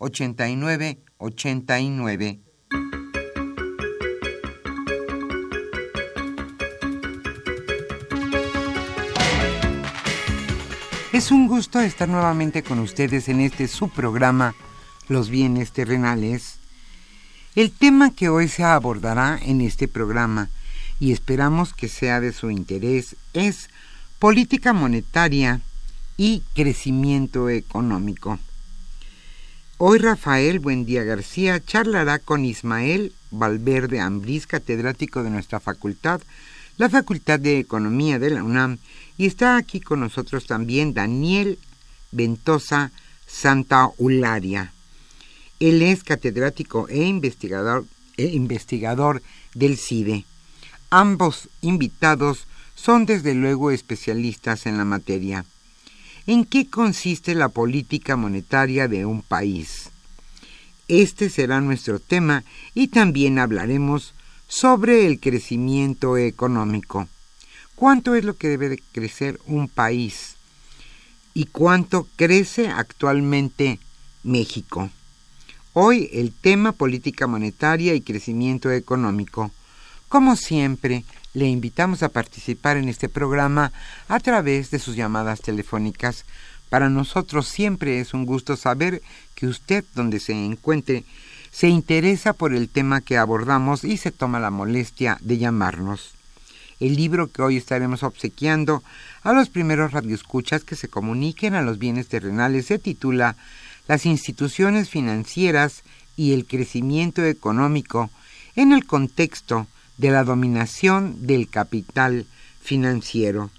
5536 8989. Es un gusto estar nuevamente con ustedes en este subprograma Los bienes terrenales. El tema que hoy se abordará en este programa y esperamos que sea de su interés es política monetaria y crecimiento económico. Hoy Rafael Buendía García charlará con Ismael Valverde Ambrís, catedrático de nuestra facultad, la Facultad de Economía de la UNAM, y está aquí con nosotros también Daniel Ventosa Santa Ularia. Él es catedrático e investigador, e investigador del CIDE. Ambos invitados son desde luego especialistas en la materia. ¿En qué consiste la política monetaria de un país? Este será nuestro tema y también hablaremos sobre el crecimiento económico. ¿Cuánto es lo que debe de crecer un país? ¿Y cuánto crece actualmente México? Hoy el tema política monetaria y crecimiento económico. Como siempre, le invitamos a participar en este programa a través de sus llamadas telefónicas. Para nosotros siempre es un gusto saber que usted, donde se encuentre, se interesa por el tema que abordamos y se toma la molestia de llamarnos. El libro que hoy estaremos obsequiando a los primeros radioescuchas que se comuniquen a los bienes terrenales se titula Las instituciones financieras y el crecimiento económico en el contexto de la dominación del capital financiero.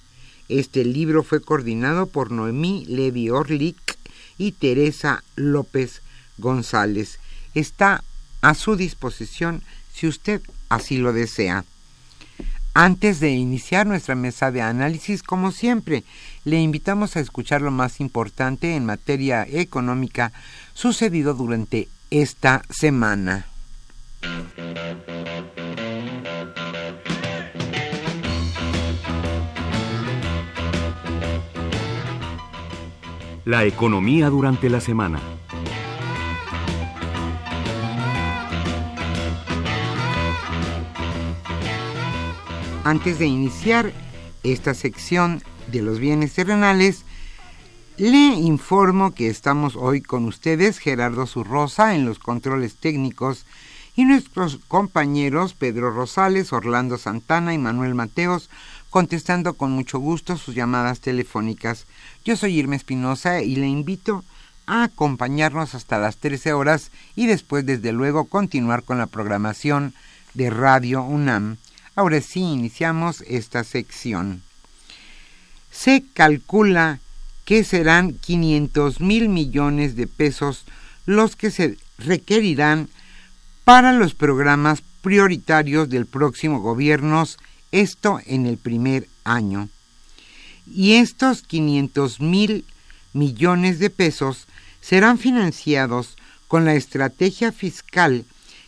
Este libro fue coordinado por Noemí Levi Orlik y Teresa López González. Está a su disposición si usted así lo desea. Antes de iniciar nuestra mesa de análisis, como siempre, le invitamos a escuchar lo más importante en materia económica sucedido durante esta semana. La economía durante la semana. Antes de iniciar esta sección de los bienes terrenales, le informo que estamos hoy con ustedes Gerardo Zurrosa en los controles técnicos y nuestros compañeros Pedro Rosales, Orlando Santana y Manuel Mateos contestando con mucho gusto sus llamadas telefónicas. Yo soy Irma Espinosa y le invito a acompañarnos hasta las 13 horas y después desde luego continuar con la programación de Radio UNAM Ahora sí, iniciamos esta sección. Se calcula que serán 500 mil millones de pesos los que se requerirán para los programas prioritarios del próximo gobierno, esto en el primer año. Y estos 500 mil millones de pesos serán financiados con la estrategia fiscal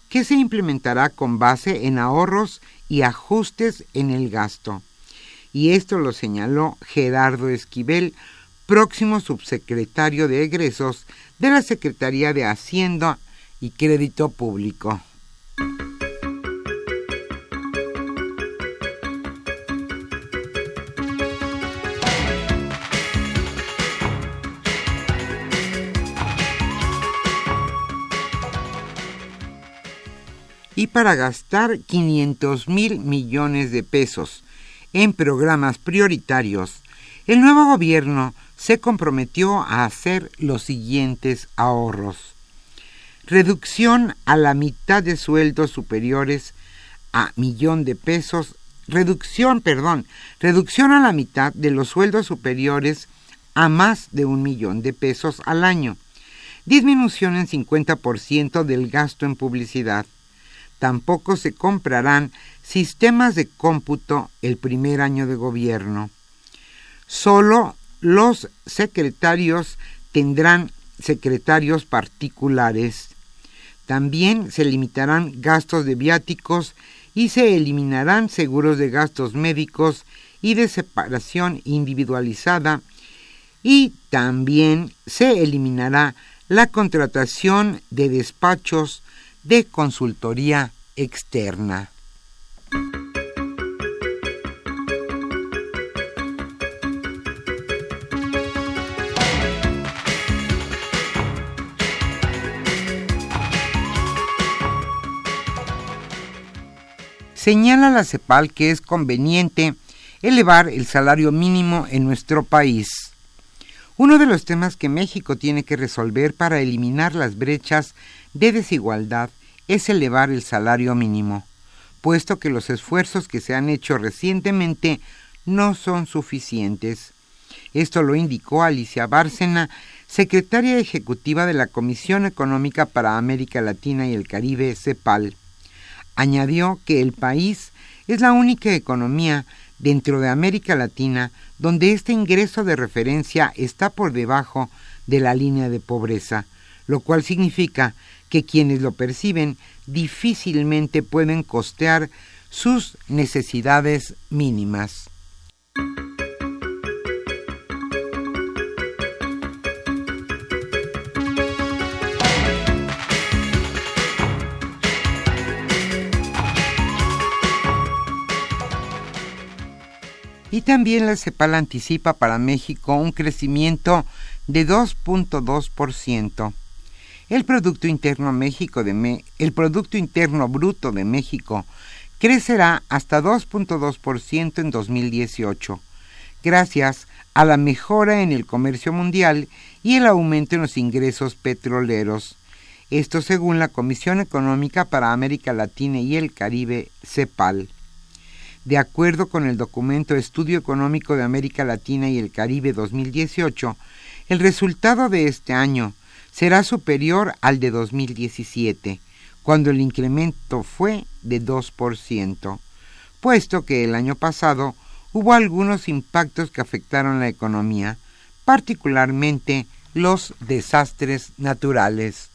que se implementará con base en ahorros y ajustes en el gasto. Y esto lo señaló Gerardo Esquivel, próximo subsecretario de egresos de la Secretaría de Hacienda y Crédito Público. Y para gastar 500 mil millones de pesos en programas prioritarios, el nuevo gobierno se comprometió a hacer los siguientes ahorros. Reducción a la mitad de sueldos superiores a millón de pesos. Reducción, perdón, reducción a la mitad de los sueldos superiores a más de un millón de pesos al año. Disminución en 50% del gasto en publicidad tampoco se comprarán sistemas de cómputo el primer año de gobierno. Solo los secretarios tendrán secretarios particulares. También se limitarán gastos de viáticos y se eliminarán seguros de gastos médicos y de separación individualizada y también se eliminará la contratación de despachos de consultoría externa. Señala la CEPAL que es conveniente elevar el salario mínimo en nuestro país. Uno de los temas que México tiene que resolver para eliminar las brechas de desigualdad es elevar el salario mínimo, puesto que los esfuerzos que se han hecho recientemente no son suficientes. Esto lo indicó Alicia Bárcena, secretaria ejecutiva de la Comisión Económica para América Latina y el Caribe, CEPAL. Añadió que el país es la única economía dentro de América Latina donde este ingreso de referencia está por debajo de la línea de pobreza, lo cual significa que quienes lo perciben difícilmente pueden costear sus necesidades mínimas. Y también la CEPAL anticipa para México un crecimiento de 2.2%. El Producto Interno, México de el Producto Interno Bruto de México crecerá hasta 2.2% en 2018, gracias a la mejora en el comercio mundial y el aumento en los ingresos petroleros. Esto según la Comisión Económica para América Latina y el Caribe, CEPAL. De acuerdo con el documento Estudio Económico de América Latina y el Caribe 2018, el resultado de este año será superior al de 2017, cuando el incremento fue de 2%, puesto que el año pasado hubo algunos impactos que afectaron la economía, particularmente los desastres naturales.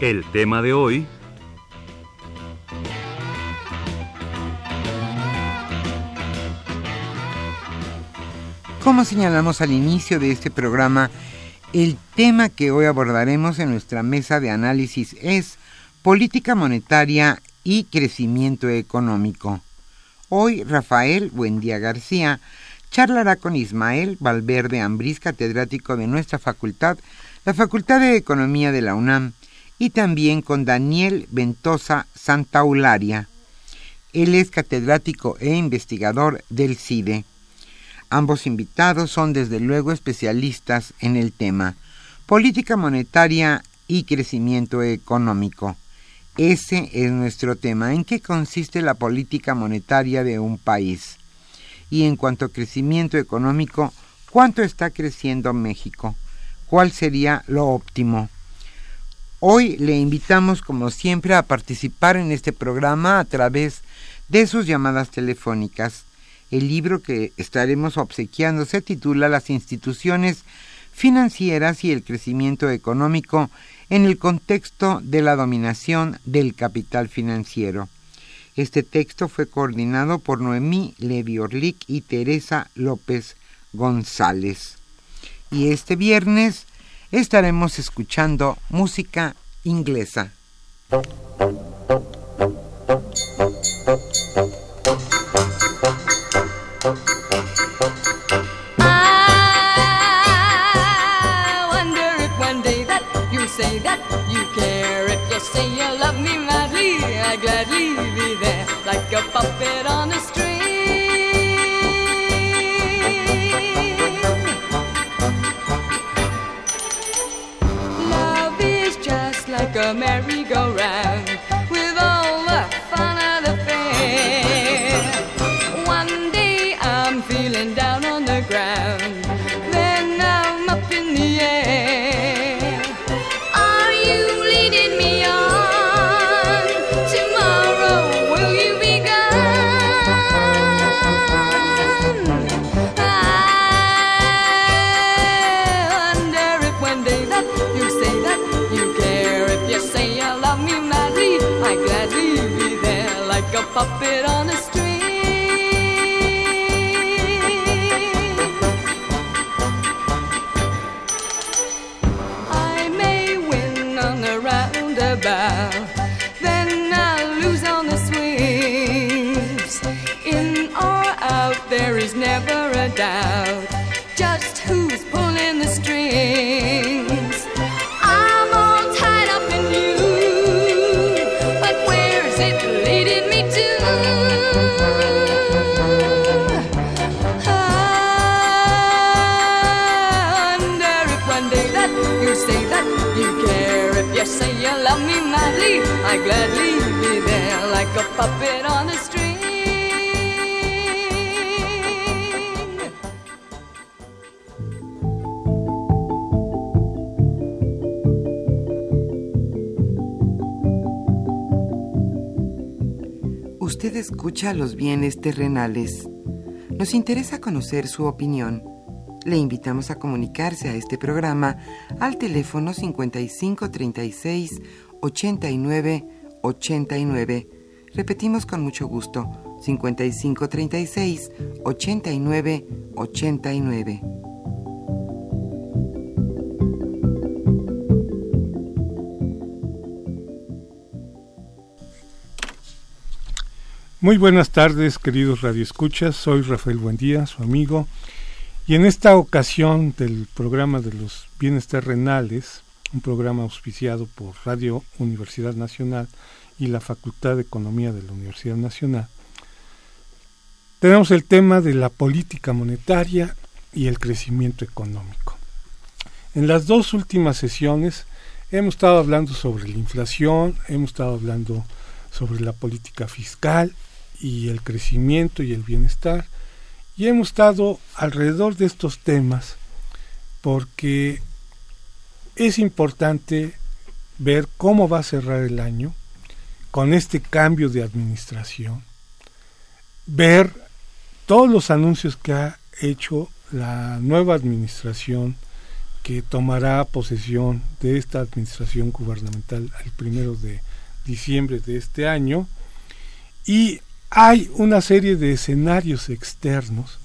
El tema de hoy Como señalamos al inicio de este programa, el tema que hoy abordaremos en nuestra mesa de análisis es política monetaria y crecimiento económico. Hoy Rafael Buendía García charlará con Ismael Valverde Ambrís, catedrático de nuestra facultad, la Facultad de Economía de la UNAM, y también con Daniel Ventosa Santaularia. Él es catedrático e investigador del CIDE. Ambos invitados son desde luego especialistas en el tema política monetaria y crecimiento económico. Ese es nuestro tema. ¿En qué consiste la política monetaria de un país? Y en cuanto a crecimiento económico, ¿cuánto está creciendo México? ¿Cuál sería lo óptimo? Hoy le invitamos, como siempre, a participar en este programa a través de sus llamadas telefónicas. El libro que estaremos obsequiando se titula Las instituciones financieras y el crecimiento económico en el contexto de la dominación del capital financiero. Este texto fue coordinado por Noemí Levi Orlic y Teresa López González. Y este viernes estaremos escuchando música inglesa. Just madly, I gladly be there like a puppet on a string. Usted escucha los bienes terrenales. Nos interesa conocer su opinión. Le invitamos a comunicarse a este programa al teléfono 5536 89 89. Repetimos con mucho gusto, 5536 89 89. Muy buenas tardes, queridos radioescuchas. Soy Rafael Buendía, su amigo, y en esta ocasión del programa de los bienes terrenales, un programa auspiciado por Radio Universidad Nacional y la Facultad de Economía de la Universidad Nacional, tenemos el tema de la política monetaria y el crecimiento económico. En las dos últimas sesiones hemos estado hablando sobre la inflación, hemos estado hablando sobre la política fiscal y el crecimiento y el bienestar. Y hemos estado alrededor de estos temas porque es importante ver cómo va a cerrar el año con este cambio de administración, ver todos los anuncios que ha hecho la nueva administración que tomará posesión de esta administración gubernamental el primero de diciembre de este año. Y hay una serie de escenarios externos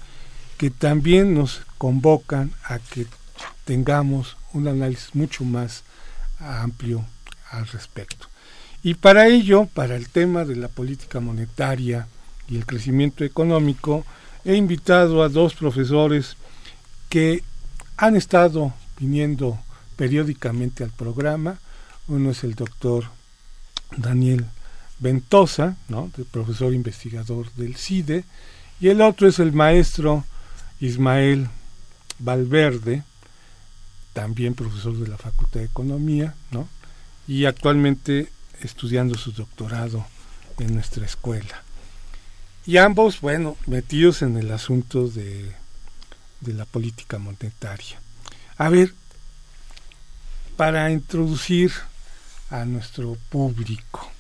que también nos convocan a que tengamos un análisis mucho más amplio al respecto. Y para ello, para el tema de la política monetaria y el crecimiento económico, he invitado a dos profesores que han estado viniendo periódicamente al programa. Uno es el doctor Daniel Ventosa, ¿no? el profesor investigador del CIDE, y el otro es el maestro Ismael Valverde, también profesor de la Facultad de Economía, ¿no? y actualmente estudiando su doctorado en nuestra escuela. Y ambos, bueno, metidos en el asunto de, de la política monetaria. A ver, para introducir a nuestro público.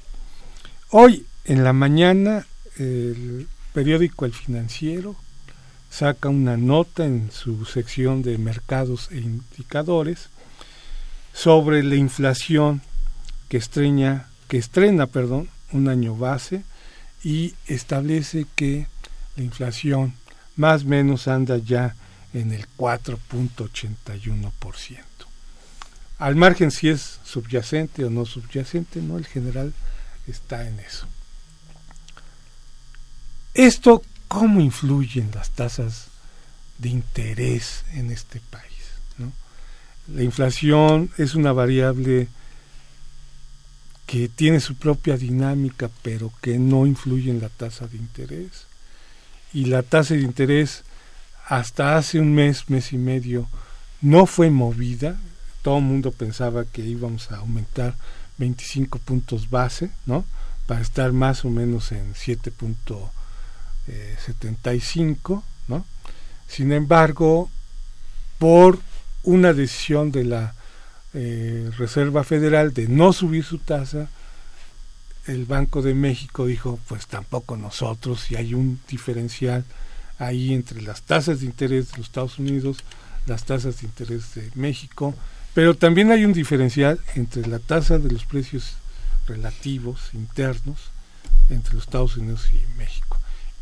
Hoy en la mañana el periódico El Financiero saca una nota en su sección de mercados e indicadores sobre la inflación que estrena, un año base y establece que la inflación más o menos anda ya en el 4.81%. Al margen si es subyacente o no subyacente, no el general está en eso. Esto cómo influyen las tasas de interés en este país. La inflación es una variable que tiene su propia dinámica, pero que no influye en la tasa de interés. Y la tasa de interés hasta hace un mes, mes y medio, no fue movida. Todo el mundo pensaba que íbamos a aumentar 25 puntos base, ¿no? Para estar más o menos en 7.75, ¿no? Sin embargo, por una decisión de la eh, Reserva Federal de no subir su tasa, el Banco de México dijo, pues tampoco nosotros, y hay un diferencial ahí entre las tasas de interés de los Estados Unidos, las tasas de interés de México, pero también hay un diferencial entre la tasa de los precios relativos internos entre los Estados Unidos y México.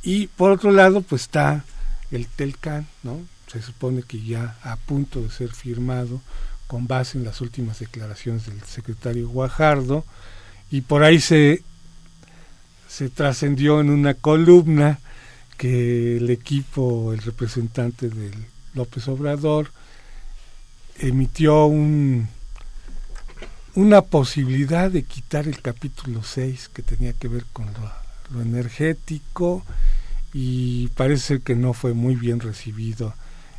Y por otro lado, pues está el Telcan, ¿no? Se supone que ya a punto de ser firmado con base en las últimas declaraciones del secretario Guajardo, y por ahí se, se trascendió en una columna que el equipo, el representante del López Obrador, emitió un, una posibilidad de quitar el capítulo 6 que tenía que ver con lo, lo energético y parece que no fue muy bien recibido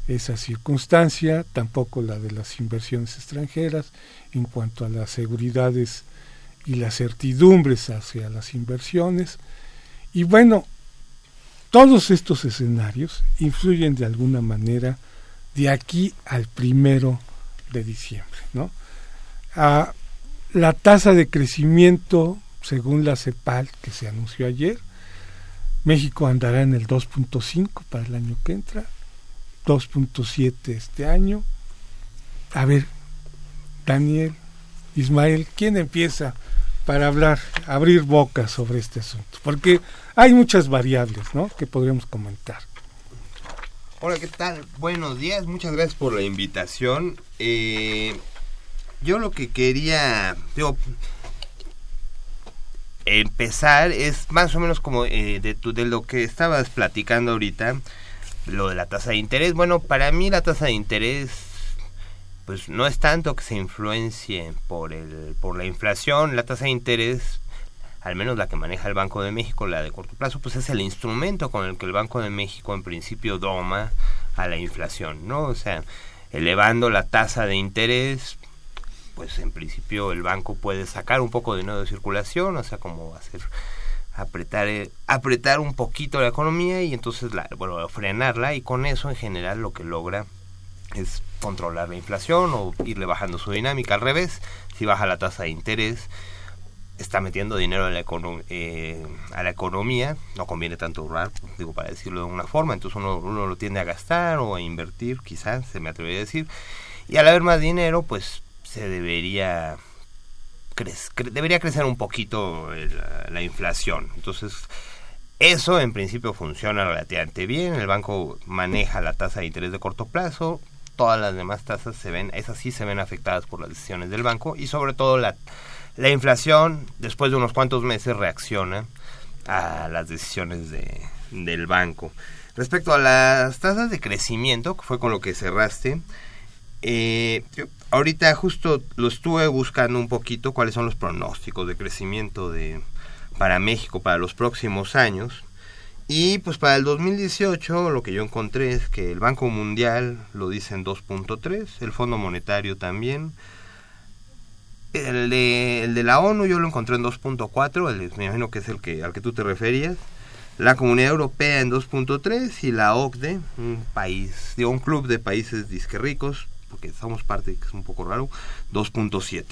esa circunstancia, tampoco la de las inversiones extranjeras en cuanto a las seguridades y las certidumbres hacia las inversiones. Y bueno, todos estos escenarios influyen de alguna manera de aquí al primero de diciembre. ¿no? La tasa de crecimiento, según la CEPAL que se anunció ayer, México andará en el 2.5 para el año que entra, 2.7 este año. A ver, Daniel, Ismael, ¿quién empieza para hablar, abrir boca sobre este asunto? Porque hay muchas variables, ¿no? Que podríamos comentar. Hola, ¿qué tal? Buenos días, muchas gracias por la invitación. Eh, yo lo que quería, digo, empezar es más o menos como eh, de, tu, de lo que estabas platicando ahorita lo de la tasa de interés. Bueno, para mí la tasa de interés pues no es tanto que se influencie por el por la inflación, la tasa de interés al menos la que maneja el Banco de México, la de corto plazo, pues es el instrumento con el que el Banco de México en principio doma a la inflación, ¿no? O sea, elevando la tasa de interés, pues en principio el banco puede sacar un poco de dinero de circulación, o sea, como hacer apretar eh, apretar un poquito la economía y entonces la, bueno, frenarla y con eso en general lo que logra es controlar la inflación o irle bajando su dinámica. Al revés, si baja la tasa de interés, está metiendo dinero a la, eh, a la economía, no conviene tanto ahorrar, digo para decirlo de una forma, entonces uno, uno lo tiende a gastar o a invertir, quizás, se me atrevería a decir, y al haber más dinero, pues se debería debería crecer un poquito la, inflación. Entonces, eso en principio funciona relativamente bien. El banco maneja la tasa de interés de corto plazo. Todas las demás tasas se ven, esas sí se ven afectadas por las decisiones del banco y sobre todo la, la inflación después de unos cuantos meses reacciona a las decisiones de, del banco. Respecto a las tasas de crecimiento, que fue con lo que cerraste, eh, ahorita justo lo estuve buscando un poquito cuáles son los pronósticos de crecimiento de para México para los próximos años Y pues para el 2018 lo que yo encontré es que el Banco Mundial lo dice en 2.3, el Fondo Monetario también. El de, el de la ONU yo lo encontré en 2.4, el de- me imagino que es el que al que tú te referías. La Comunidad Europea en 2.3 y la OCDE, un país, un club de países disque ricos, porque somos parte, que es un poco raro, 2.7.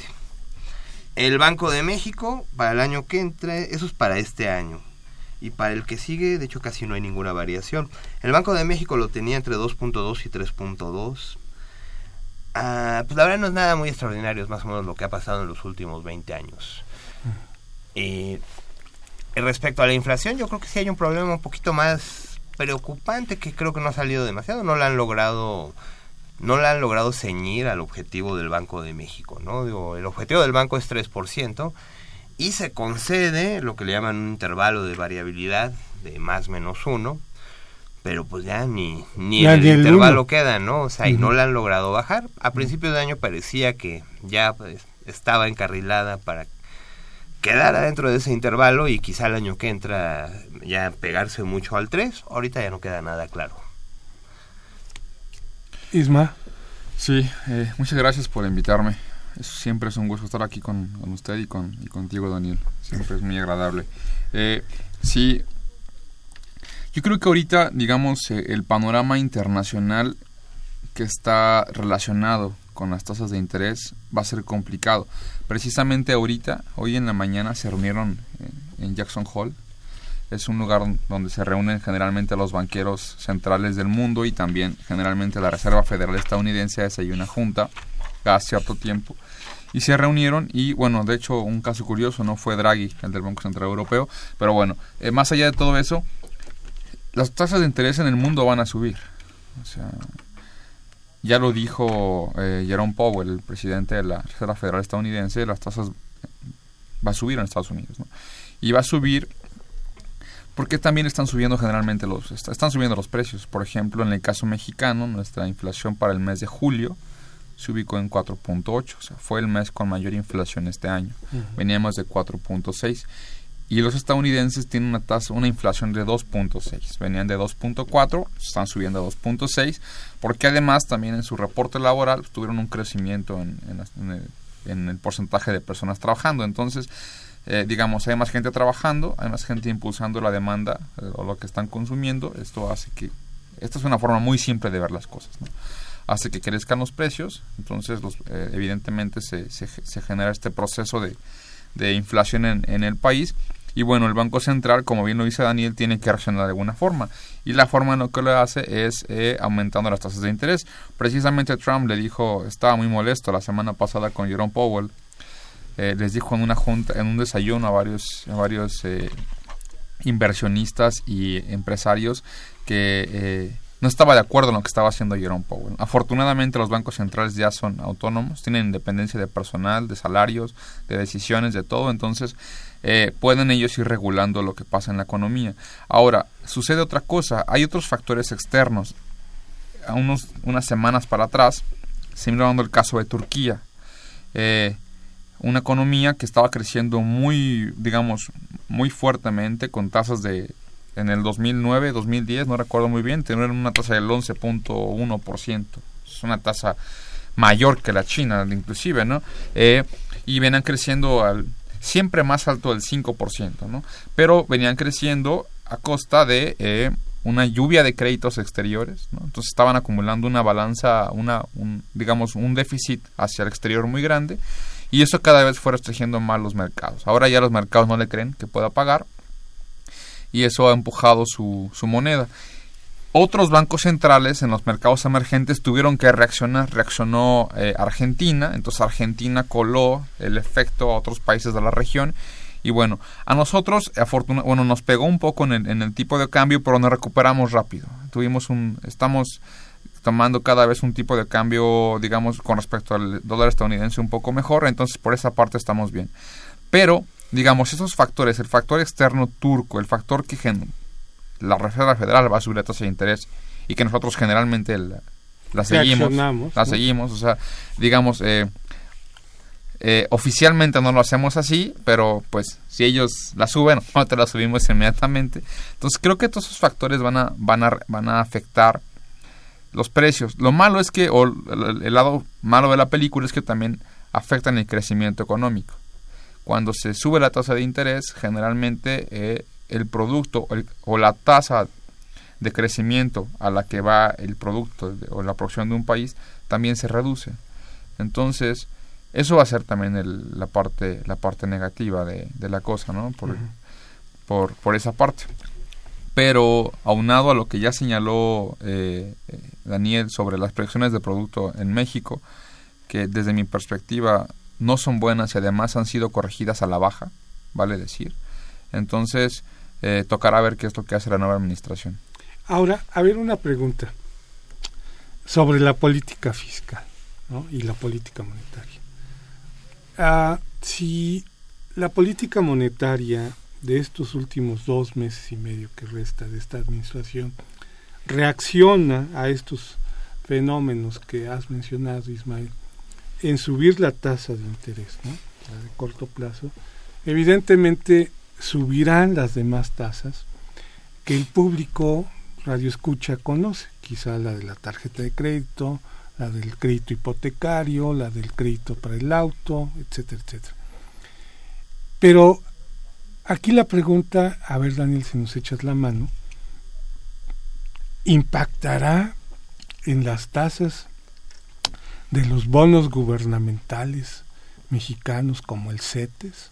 El Banco de México, para el año que entra, eso es para este año. Y para el que sigue, de hecho, casi no hay ninguna variación. El Banco de México lo tenía entre 2.2 y 3.2. Ah, pues la verdad no es nada muy extraordinario, es más o menos lo que ha pasado en los últimos 20 años. Y respecto a la inflación, yo creo que sí hay un problema un poquito más preocupante que creo que no ha salido demasiado. No la han logrado no la han logrado ceñir al objetivo del Banco de México, ¿no? Digo, el objetivo del banco es 3% y se concede lo que le llaman un intervalo de variabilidad de más menos uno, pero pues ya ni, ni Ya en el intervalo uno. queda, ¿no? O sea, y no la han logrado bajar. A principios de año parecía que ya pues, estaba encarrilada para quedar dentro de ese intervalo y quizá el año que entra ya pegarse mucho al 3, ahorita ya no queda nada claro. Isma, Sí, eh, muchas gracias por invitarme. Es- siempre es un gusto estar aquí con, con usted y, con, contigo, Daniel. Siempre es muy agradable. Eh, sí, yo creo que ahorita, digamos, eh, el panorama internacional que está relacionado con las tasas de interés va a ser complicado. Precisamente ahorita, hoy en la mañana, se reunieron eh, en Jackson Hall. Es un lugar donde se reúnen generalmente los banqueros centrales del mundo y también generalmente la Reserva Federal estadounidense hace ahí una junta cada cierto tiempo. Y se reunieron y bueno, de hecho un caso curioso no fue Draghi, el del Banco Central Europeo, pero bueno, eh, más allá de todo eso, las tasas de interés en el mundo van a subir. Ya lo dijo eh, Jerome Powell, el presidente de la Reserva Federal estadounidense, las tasas va a subir en Estados Unidos. Y va a subir porque también están subiendo generalmente los est- están subiendo los precios. Por ejemplo, en el caso mexicano, nuestra inflación para el mes de julio se ubicó en 4.8, o sea, fue el mes con mayor inflación este año. Veníamos de 4.6 y los estadounidenses tienen una tasa, una inflación de 2.6. Venían de 2.4, están subiendo a 2.6, porque además también en su reporte laboral tuvieron un crecimiento en, en las- en el, en el porcentaje de personas trabajando. Entonces, eh, digamos, hay más gente trabajando, hay más gente impulsando la demanda eh, o lo que están consumiendo. Esto hace que, esta es una forma muy simple de ver las cosas, ¿no? Hace que crezcan los precios, entonces los, eh, evidentemente se, se, genera este proceso de, de inflación en, en el país. Y bueno, el Banco Central, como bien lo dice Daniel, tiene que reaccionar de alguna forma. Y la forma en lo que lo hace es eh, aumentando las tasas de interés. Precisamente Trump le dijo, estaba muy molesto la semana pasada con Jerome Powell. Eh, les dijo en una junta, en un desayuno a varios, a varios eh, inversionistas y empresarios que eh, no estaba de acuerdo en lo que estaba haciendo Jerome Powell. Afortunadamente los bancos centrales ya son autónomos, tienen independencia de personal, de salarios, de decisiones, de todo, entonces eh, pueden ellos ir regulando lo que pasa en la economía. Ahora, sucede otra cosa, hay otros factores externos. A unos, unas semanas para atrás, se el caso de Turquía. Una economía que estaba creciendo muy, digamos, muy fuertemente con tasas de en el 2009, 2010, no recuerdo muy bien, tenían una tasa del 11.1%. Es una tasa mayor que la China, inclusive, ¿no? Eh, y venían creciendo al siempre más alto del 5%, ¿no? Pero venían creciendo a costa de eh, una lluvia de créditos exteriores, ¿no? Entonces estaban acumulando una balanza, una, un, digamos, un déficit hacia el exterior muy grande y eso cada vez fue restringiendo más los mercados. Ahora ya los mercados no le creen que pueda pagar y eso ha empujado su, su moneda. Otros bancos centrales en los mercados emergentes tuvieron que reaccionar. Reaccionó eh, Argentina, entonces Argentina coló el efecto a otros países de la región. Y bueno, a nosotros, afortuna bueno, nos pegó un poco en el, en el tipo de cambio, pero nos recuperamos rápido. Tuvimos un, estamos tomando cada vez un tipo de cambio, digamos, con respecto al dólar estadounidense un poco mejor, entonces por esa parte estamos bien. Pero, digamos, esos factores, el factor externo turco, el factor que la Reserva Federal va a subir la tasa de interés y que nosotros generalmente la, la seguimos, la ¿no? seguimos, o sea, digamos, eh, Eh, oficialmente no lo hacemos así, pero pues si ellos la suben, no te la subimos inmediatamente. Entonces creo que todos esos factores van a, van a, van a afectar los precios. Lo malo es que, o el, lado malo de la película es que también afectan el crecimiento económico. Cuando se sube la tasa de interés, generalmente eh, el producto o, el- o la tasa de crecimiento a la que va el producto o la producción de un país también se reduce. Entonces, eso va a ser también el- la parte la parte negativa de, de la cosa, ¿no? Por, por, por esa parte. Pero aunado a lo que ya señaló eh, eh, Daniel sobre las proyecciones de producto en México, que desde mi perspectiva no son buenas y además han sido corregidas a la baja, vale decir. Entonces, eh, tocará ver qué es lo que hace la nueva administración. Ahora, a ver una pregunta sobre la política fiscal ¿no? y la política monetaria. Ah, si la política monetaria de estos últimos dos meses y medio que resta de esta administración reacciona a estos fenómenos que has mencionado, Ismael, en subir la tasa de interés, ¿no? la de corto plazo, evidentemente subirán las demás tasas que el público radio escucha conoce, quizá la de la tarjeta de crédito, la del crédito hipotecario, la del crédito para el auto, etcétera, etcétera. Pero aquí la pregunta, a ver Daniel, si nos echas la mano, ¿impactará en las tasas de los bonos gubernamentales mexicanos como el CETES?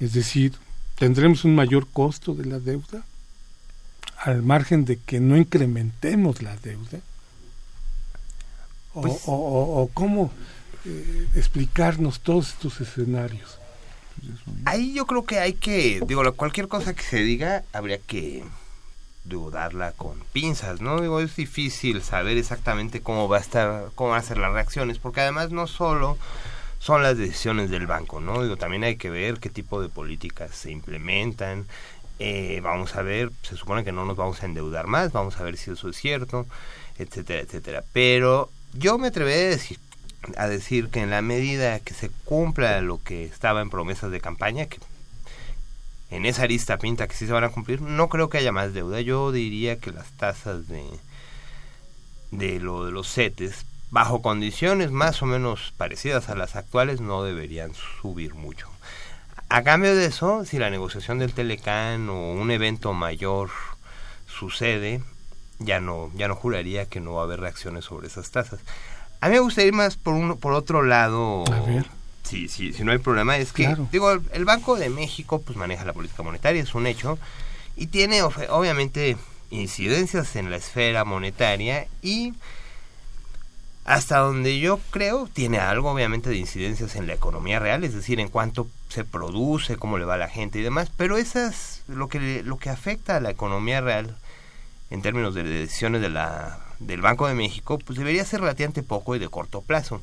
Es decir, ¿tendremos un mayor costo de la deuda? al margen de que no incrementemos la deuda? ¿O, Pues- o- o- o cómo eh, explicarnos todos estos escenarios? Ahí yo creo que hay que, digo, cualquier cosa que se diga habría que dudarla con pinzas, ¿no? Digo, es difícil saber exactamente cómo va a estar, cómo van a ser las reacciones, porque además no solo son las decisiones del banco, ¿no? Digo, también hay que ver qué tipo de políticas se implementan. Eh, vamos a ver, se supone que no nos vamos a endeudar más, vamos a ver si eso es cierto, etcétera, etcétera. Pero yo me atreveré a decir, a decir que en la medida que se cumpla lo que estaba en promesas de campaña, que en esa arista pinta que sí se van a cumplir, no creo que haya más deuda. Yo diría que las tasas de, de lo de los CETES, bajo condiciones más o menos parecidas a las actuales, no deberían subir mucho. A cambio de eso, si la negociación del Telecán o un evento mayor sucede, ya no, ya no juraría que no va a haber reacciones sobre esas tasas. A mí me gustaría ir más por uno, por otro lado. A ver. Si, si, si no hay problema, es que, Claro. digo, el, Banco de México pues maneja la política monetaria, es un hecho, y tiene obviamente incidencias en la esfera monetaria y hasta donde yo creo tiene algo obviamente de incidencias en la economía real, es decir, en cuánto se produce, cómo le va a la gente y demás, pero esas lo que lo que afecta a la economía real en términos de decisiones de la del Banco de México, pues debería ser relativamente poco y de corto plazo.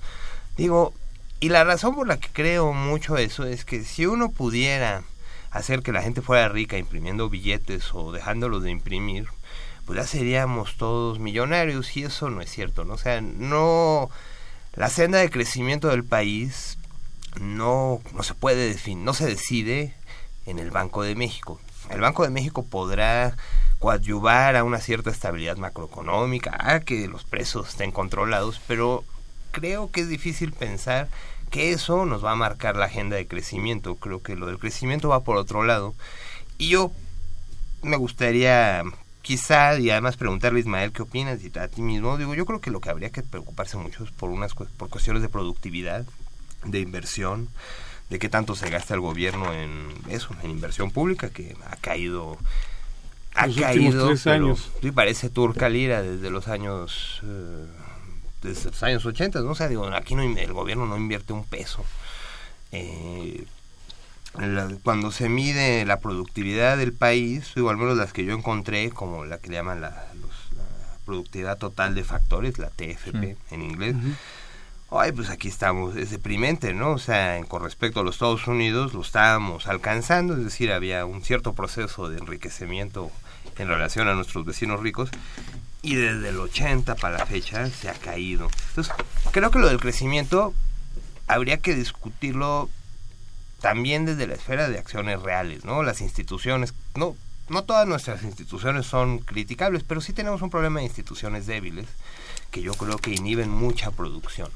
Digo, y la razón por la que creo mucho eso es que si uno pudiera hacer que la gente fuera rica imprimiendo billetes o dejándolos de imprimir, pues ya seríamos todos millonarios y eso no es cierto, ¿no? O sea, no la senda de crecimiento del país no no se puede definir, no se decide en el Banco de México. El Banco de México podrá coadyuvar a una cierta estabilidad macroeconómica, a que los precios estén controlados, pero creo que es difícil pensar que eso nos va a marcar la agenda de crecimiento. Creo que lo del crecimiento va por otro lado. Y yo me gustaría quizá y además preguntarle a Ismael qué opinas y a ti mismo. Digo, yo creo que lo que habría que preocuparse mucho es por unas por cuestiones de productividad, de inversión, de qué tanto se gasta el gobierno en eso, en inversión pública que ha caído ha Los caído tres pero años. sí parece turca lira desde los años eh, desde los años 80, ¿no? O sea, digo, aquí no, el gobierno no invierte un peso. Eh, la- cuando se mide la productividad del país, digo, al menos las que yo encontré, como la que le llaman la, los- la productividad total de factores, la TFP en inglés, ay, pues aquí estamos, es deprimente, ¿no? O sea, con respecto a los Estados Unidos, lo estábamos alcanzando, es decir, había un cierto proceso de enriquecimiento en relación a nuestros vecinos ricos, y desde el 80 para la fecha se ha caído. Entonces, creo que lo del crecimiento habría que discutirlo también desde la esfera de acciones reales, ¿no? Las instituciones, no, no todas nuestras instituciones son criticables, pero sí tenemos un problema de instituciones débiles que yo creo que inhiben mucha producción.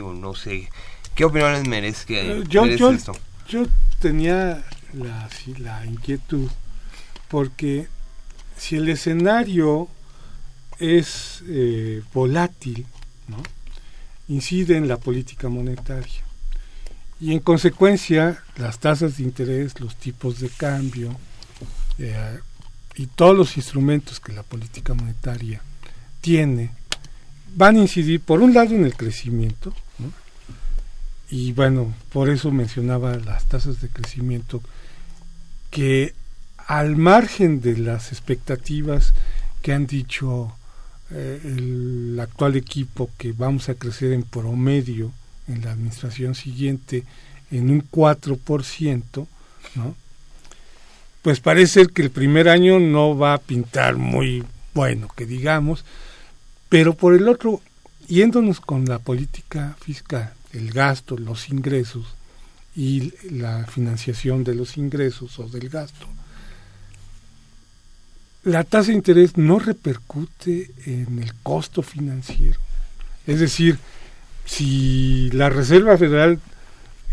No sé, ¿qué opiniones merece, Eh, yo, merece yo, esto? yo tenía la, sí, la inquietud porque si el escenario es eh, volátil, ¿no? incide en la política monetaria y en consecuencia las tasas de interés, los tipos de cambio eh, y todos los instrumentos que la política monetaria tiene van a incidir por un lado en el crecimiento. Y bueno, por eso mencionaba las tasas de crecimiento que al margen de las expectativas que han dicho eh, el actual equipo que vamos a crecer en promedio en la administración siguiente en un 4%, ¿no? Pues parece que el primer año no va a pintar muy bueno, que digamos, pero por el otro, yéndonos con la política fiscal, el gasto, los ingresos y la financiación de los ingresos o del gasto, la tasa de interés no repercute en el costo financiero. Es decir, si la Reserva Federal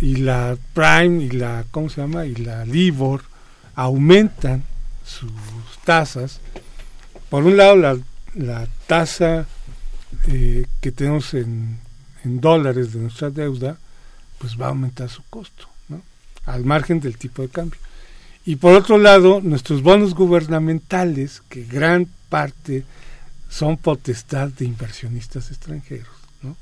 y la Prime y la ¿cómo se llama? y la Libor aumentan sus tasas, por un lado la, la tasa eh, que tenemos en, en dólares de nuestra deuda, pues va a aumentar su costo, ¿no? al margen del tipo de cambio. Y por otro lado, nuestros bonos gubernamentales, que gran parte son potestad de inversionistas extranjeros, ¿no?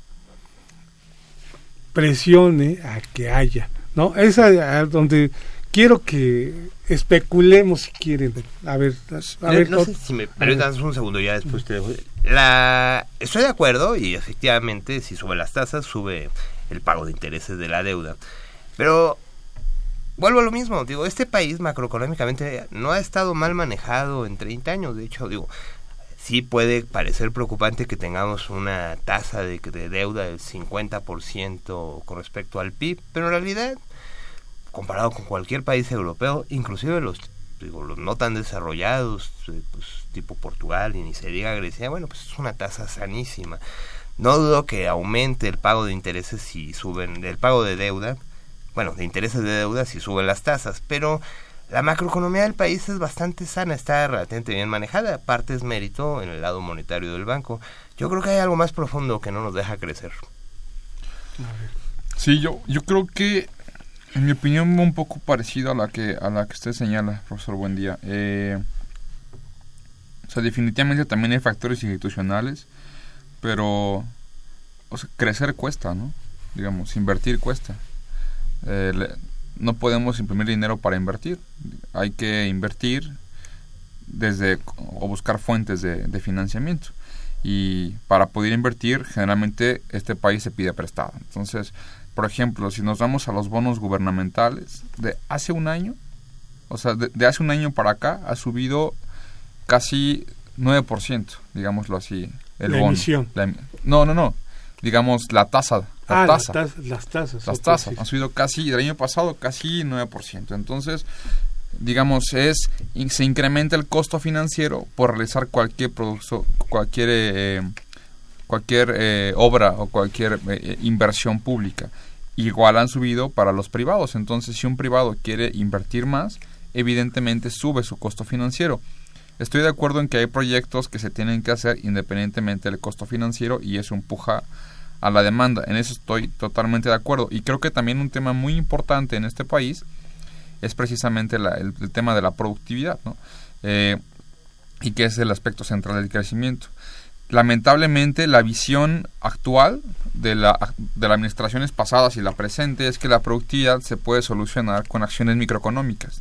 presione a que haya, ¿no? Es a, a donde quiero que especulemos si quieren. A ver, a Eh, ver, no ot- sé si me permitas un segundo, ya después te dejo. La, estoy de acuerdo y efectivamente si sube las tasas, sube el pago de intereses de la deuda. Pero vuelvo a lo mismo, digo, este país macroeconómicamente no ha estado mal manejado en 30 años, de hecho, digo, sí puede parecer preocupante que tengamos una tasa de, de deuda del 50% con respecto al PIB, pero en realidad, comparado con cualquier país europeo, inclusive los, digo, los no tan desarrollados, eh, pues, tipo Portugal y ni se diga Grecia, bueno, pues es una tasa sanísima. No dudo que aumente el pago de intereses si suben, el pago de deuda, bueno, de intereses de deuda si suben las tasas, pero la macroeconomía del país es bastante sana, está relativamente bien manejada, aparte es mérito en el lado monetario del banco. Yo creo que hay algo más profundo que no nos deja crecer. Sí, yo, yo creo que, en mi opinión, un poco parecido a la que a la que usted señala, profesor Buendía. Eh, o sea, definitivamente también hay factores institucionales, pero o sea, crecer cuesta, ¿no? Digamos, invertir cuesta. Eh, no podemos imprimir dinero para invertir. Hay que invertir desde o buscar fuentes de financiamiento. Y para poder invertir, generalmente este país se pide prestado. Entonces, por ejemplo, si nos vamos a los bonos gubernamentales, de hace un año, o sea, de, de hace un año para acá, ha subido casi 9%, digámoslo así, el La bono. emisión. La em- no, no, no. Digamos la tasa. La Ah, tasa. las, tas- las tasas. Las tasas han subido casi, el año pasado, casi 9%. Entonces, digamos, es se incrementa el costo financiero por realizar cualquier producto, cualquier, eh, cualquier eh, obra o cualquier eh, inversión pública. Igual han subido para los privados. Entonces, si un privado quiere invertir más, evidentemente sube su costo financiero. Estoy de acuerdo en que hay proyectos que se tienen que hacer independientemente del costo financiero y eso empuja a la demanda. En eso estoy totalmente de acuerdo. Y creo que también un tema muy importante en este país es precisamente la- el, tema de la productividad, ¿no? Eh, y que es el aspecto central del crecimiento. Lamentablemente, la visión actual de, la, de las administraciones pasadas y la presente es que la productividad se puede solucionar con acciones microeconómicas,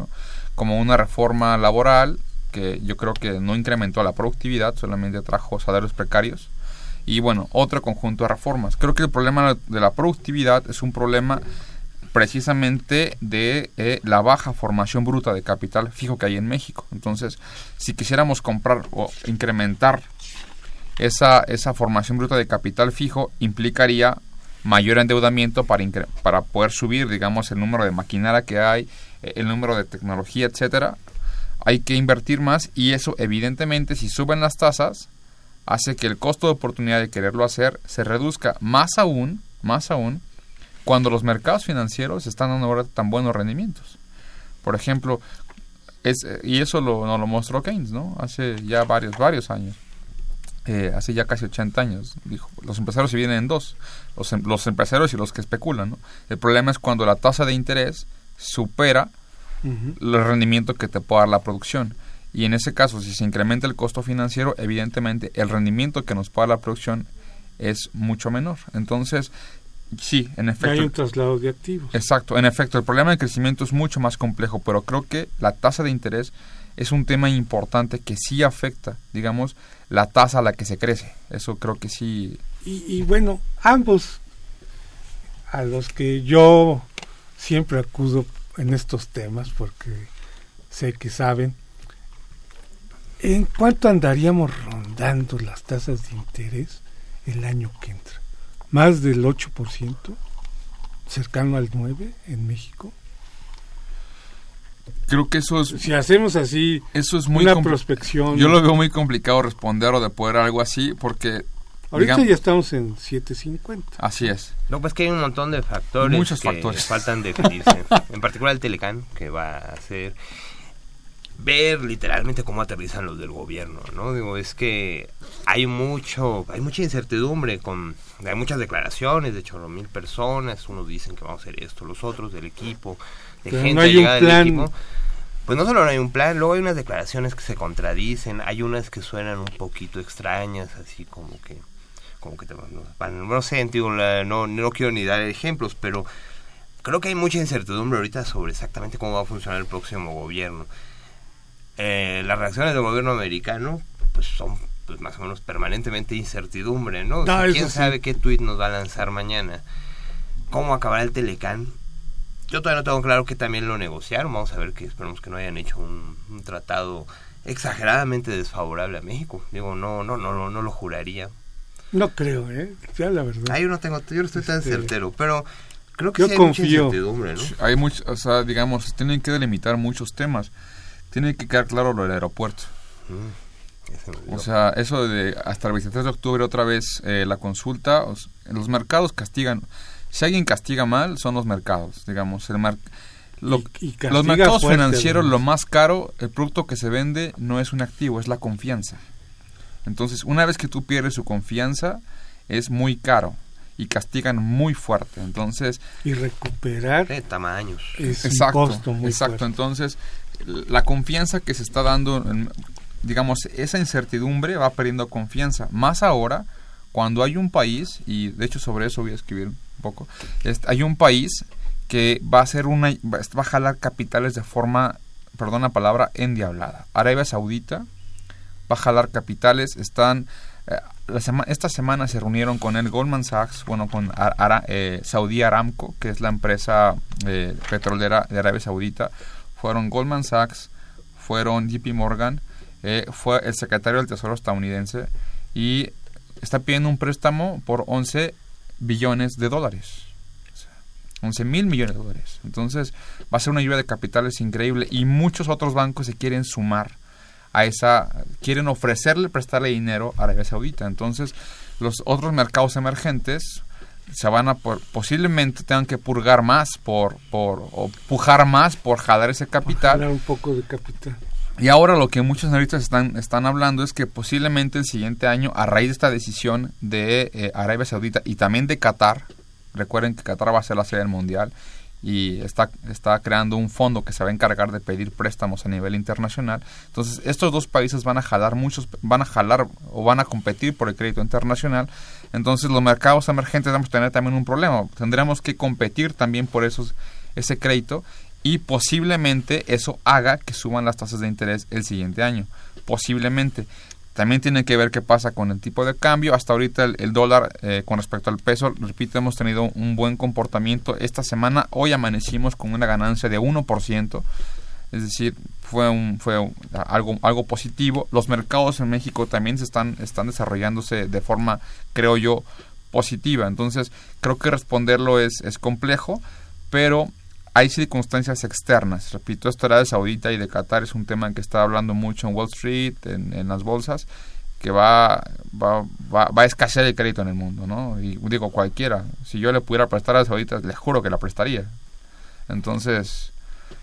como una reforma laboral que yo creo que no incrementó la productividad, solamente trajo salarios precarios. Y bueno, otro conjunto de reformas. Creo que el problema de la productividad es un problema precisamente de eh, la baja formación bruta de capital fijo que hay en México. Entonces, si quisiéramos comprar o incrementar esa, esa formación bruta de capital fijo, implicaría mayor endeudamiento para, para poder subir, digamos, el número de maquinaria que hay, eh, el número de tecnología, etcétera. Hay que invertir más y eso, evidentemente, si suben las tasas, hace que el costo de oportunidad de quererlo hacer se reduzca más aún, más aún, cuando los mercados financieros están dando ahora tan buenos rendimientos. Por ejemplo, es, eh, y eso lo, nos lo mostró Keynes, ¿no? Hace ya varios, varios años. Eh, hace ya casi 80 años. Dijo, los empresarios se vienen en dos, los, em- los empresarios y los que especulan, ¿no? El problema es cuando la tasa de interés supera Ujú. el rendimiento que te puede dar la producción. Y en ese caso, si se incrementa el costo financiero, evidentemente el rendimiento que nos dar la producción es mucho menor. Entonces, sí, en efecto. hay un traslado de activos. Exacto, en efecto, el problema del crecimiento es mucho más complejo, pero creo que la tasa de interés es un tema importante que sí afecta, digamos, la tasa a la que se crece. Eso creo que sí. Y, bueno, ambos a los que yo siempre acudo en estos temas porque sé que saben, ¿en cuánto andaríamos rondando las tasas de interés el año que entra? ¿Más del 8%? ¿Cercano al 9% en México? Creo que eso es, Si hacemos así eso es muy una prospección, Yo lo veo muy complicado responder o de poder algo así, porque. ahorita digamos- ya estamos en 7.50. Así es. No, pues que hay un montón de factores Muchos que factores. faltan definirse. en particular el Telecán, que va a hacer ver literalmente cómo aterrizan los del gobierno, ¿no? Digo, es que hay mucho, hay mucha incertidumbre con, hay muchas declaraciones de chorro mil personas, unos dicen que vamos a hacer esto, los otros del equipo, de Pero gente no hay un plan. equipo. Pues no solo no hay un plan, luego hay unas declaraciones que se contradicen, hay unas que suenan un poquito extrañas, así como que, como que te, no, van- no sé, digo, no, no quiero ni dar ejemplos, pero creo que hay mucha incertidumbre ahorita sobre exactamente cómo va a funcionar el próximo gobierno. Eh, las reacciones del gobierno americano, pues son pues, más o menos permanentemente incertidumbre, ¿no? O sea, ¿Quién sí. sabe qué tweet nos va a lanzar mañana? ¿Cómo acabará el Telecán? Yo todavía no tengo claro que también lo negociaron. Vamos a ver que esperemos que no hayan hecho un, un tratado exageradamente desfavorable a México. Digo, no, no, no, no, no lo juraría. No creo, ¿eh? Ya la verdad. Ah, yo no tengo, yo no estoy tan Este, certero, pero creo que yo sí hay mucha confío. incertidumbre, ¿no? Hay muchos, o sea, digamos, tienen que delimitar muchos temas. Tiene que quedar claro lo del aeropuerto. Mm. O sea, eso de hasta el 23 de octubre otra vez eh, la consulta, o los mercados castigan. Si alguien castiga mal, son los mercados, digamos. El mar- lo- Y- y castiga los mercados fuerte, financieros, además. lo más caro, el producto que se vende no es un activo, es la confianza. Entonces, una vez que tú pierdes su confianza, es muy caro y castigan muy fuerte. Entonces, Y recuperar De tamaños. es exacto, un costo muy exacto. fuerte. Entonces, la confianza que se está dando, en- digamos, esa incertidumbre va perdiendo confianza. Más ahora, cuando hay un país, y de hecho sobre eso voy a escribir poco, es- hay un país que va a hacer una, va va a jalar capitales de forma, perdón la palabra, endiablada. Arabia Saudita va a jalar capitales, están... eh, la sema- esta semana se reunieron con el Goldman Sachs, bueno, con Ar- Ara- eh, Saudi Aramco, que es la empresa eh, petrolera de Arabia Saudita. Fueron Goldman Sachs, fueron JP Morgan, eh, fue el secretario del Tesoro estadounidense y está pidiendo un préstamo por 11 billones de dólares. O sea, 11 mil millones de dólares. Entonces va a ser una lluvia de capitales increíble y muchos otros bancos se quieren sumar a esa, quieren ofrecerle, prestarle dinero a Arabia Saudita. Entonces los otros mercados emergentes se van a por- posiblemente tengan que purgar más por, por o pujar más por jalar ese capital un poco de capital. Y ahora lo que muchos analistas están, están hablando es que posiblemente el siguiente año, a raíz de esta decisión de eh, Arabia Saudita y también de Qatar, recuerden que Qatar va a ser la sede del Mundial y está, está creando un fondo que se va a encargar de pedir préstamos a nivel internacional. Entonces, estos dos países van a jalar muchos, van a jalar o van a competir por el crédito internacional. Entonces, los mercados emergentes vamos a tener también un problema. Tendremos que competir también por esos, ese crédito y posiblemente eso haga que suban las tasas de interés el siguiente año. Posiblemente. También tiene que ver qué pasa con el tipo de cambio. Hasta ahorita el, dólar eh, con respecto al peso, repito, hemos tenido un buen comportamiento. Esta semana, hoy amanecimos con una ganancia de 1%. Es decir, fue un, fue algo, algo positivo. Los mercados en México también se están, están desarrollándose de forma, creo yo, positiva. Entonces, creo que responderlo es, es complejo, pero hay circunstancias externas. Repito, esto era de Saudita y de Qatar es un tema en que está hablando mucho en Wall Street, en, las bolsas, que va, va, va, va, a escasear el crédito en el mundo, ¿no? Y digo, cualquiera, si yo le pudiera prestar a Saudita, le juro que la prestaría. Entonces,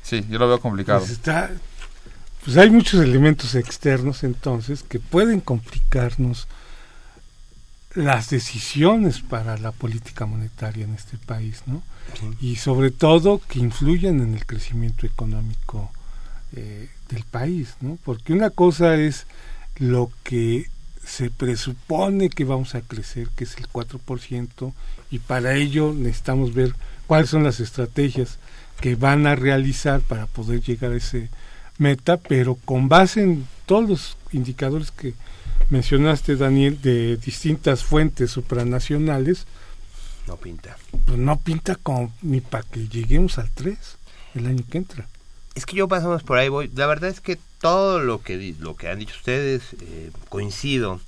sí, yo lo veo complicado. Pues, está, pues hay muchos elementos externos entonces que pueden complicarnos las decisiones para la política monetaria en este país, ¿no? Sí. Y sobre todo que influyen en el crecimiento económico eh, del país, ¿no? Porque una cosa es lo que se presupone que vamos a crecer, que es el 4%, y para ello necesitamos ver cuáles son las estrategias que van a realizar para poder llegar a ese meta, pero con base en todos los indicadores que mencionaste, Daniel, de distintas fuentes supranacionales, no pinta. Pues no pinta como ni para que lleguemos al 3 el año que entra. Es que yo pasamos por ahí voy. La verdad es que todo lo que lo que han dicho ustedes eh, coincido.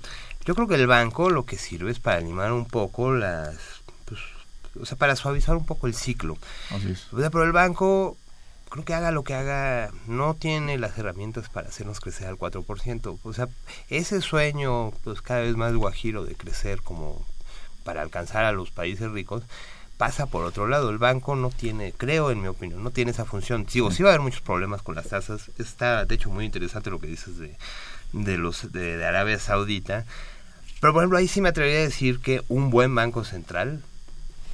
Yo creo que el banco lo que sirve es para animar un poco las pues, o sea, para suavizar un poco el ciclo. Así es. O sea, pero el banco creo que haga lo que haga, no tiene las herramientas para hacernos crecer al 4%. O sea, ese sueño, pues cada vez más guajiro de crecer como para alcanzar a los países ricos, pasa por otro lado. El banco no tiene, creo en mi opinión, no tiene esa función. Digo, sí va a haber muchos problemas con las tasas. Está, de hecho, muy interesante lo que dices de, de los de, Arabia Saudita. Pero, por ejemplo, ahí sí me atrevería a decir que un buen banco central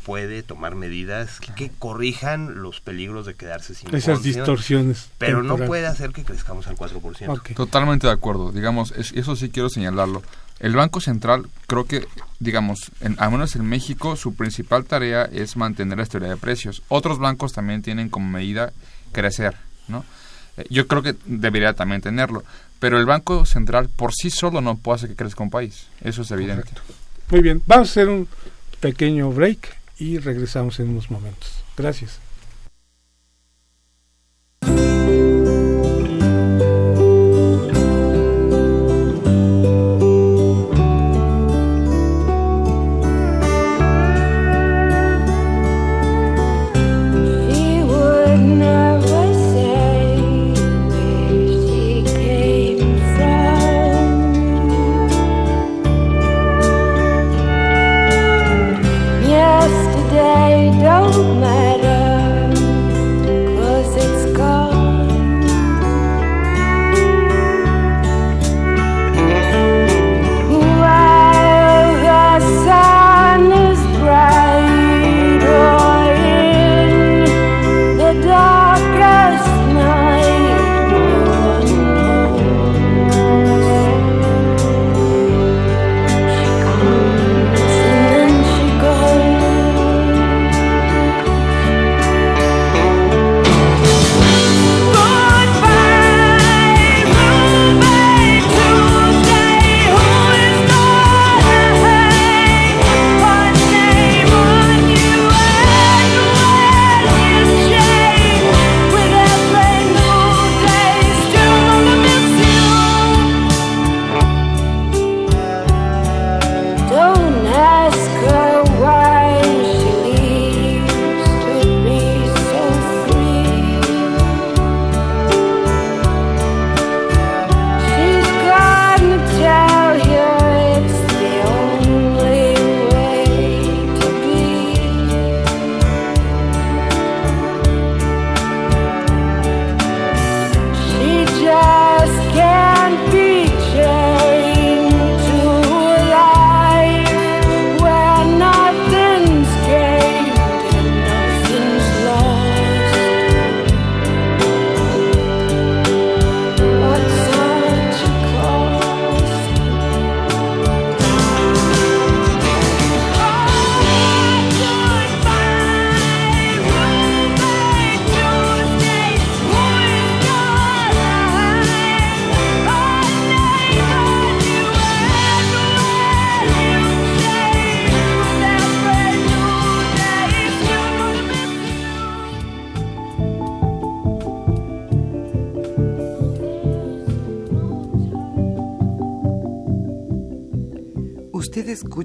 puede tomar medidas claro. que corrijan los peligros de quedarse sin esas distorsiones pero temporal. no puede hacer que crezcamos al 4%. Okay. Totalmente de acuerdo, digamos, es, eso sí quiero señalarlo. El Banco Central, creo que, digamos, en, al menos en México, su principal tarea es mantener la estabilidad de precios. Otros bancos también tienen como medida crecer, ¿no? Eh, yo creo que debería también tenerlo, pero el Banco Central por sí solo no puede hacer que crezca un país, eso es evidente. Correcto. Muy bien, vamos a hacer un pequeño break y regresamos en unos momentos. Gracias.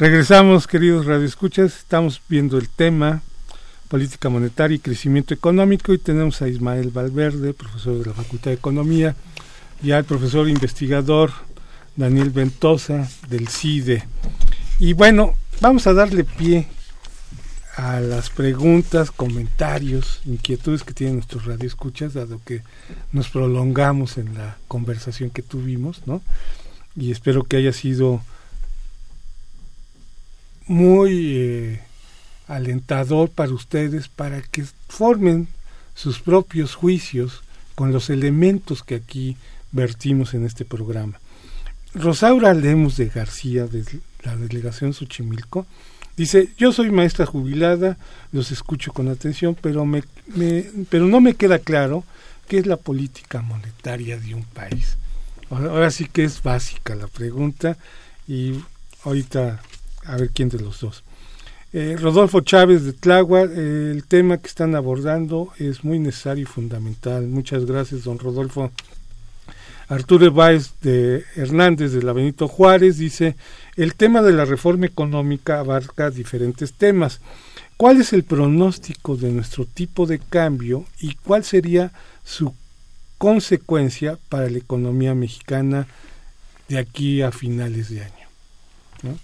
Regresamos, queridos radioescuchas, estamos viendo el tema política monetaria y crecimiento económico y tenemos a Ismael Valverde, profesor de la Facultad de Economía, y al profesor investigador Daniel Ventosa del CIDE. Y bueno, vamos a darle pie a las preguntas, comentarios, inquietudes que tienen nuestros radioescuchas, dado que nos prolongamos en la conversación que tuvimos, ¿no? Y espero que haya sido muy eh, alentador para ustedes para que formen sus propios juicios con los elementos que aquí vertimos en este programa. Rosaura Lemos de García, de la delegación Xochimilco, dice, yo soy maestra jubilada, los escucho con atención, pero, me, pero no me queda claro qué es la política monetaria de un país. ahora sí que es básica la pregunta y ahorita a ver quién de los dos. Eh, Rodolfo Chávez de Tláhuac, eh, el tema que están abordando es muy necesario y fundamental. Muchas gracias, don Rodolfo. Arturo Báez de Hernández de la Benito Juárez dice, el tema de la reforma económica abarca diferentes temas. ¿Cuál es el pronóstico de nuestro tipo de cambio y cuál sería su consecuencia para la economía mexicana de aquí a finales de año?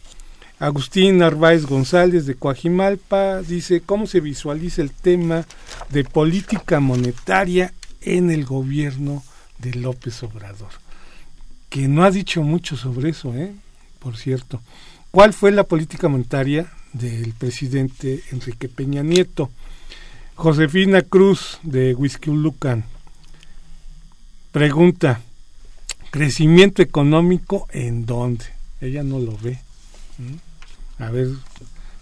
Agustín Narváez González de Coajimalpa dice cómo se visualiza el tema de política monetaria en el gobierno de López Obrador, que no ha dicho mucho sobre eso, ¿eh? por cierto. ¿Cuál fue la política monetaria del presidente Enrique Peña Nieto? Josefina Cruz de Lucan pregunta, ¿crecimiento económico en dónde? Ella no lo ve. A ver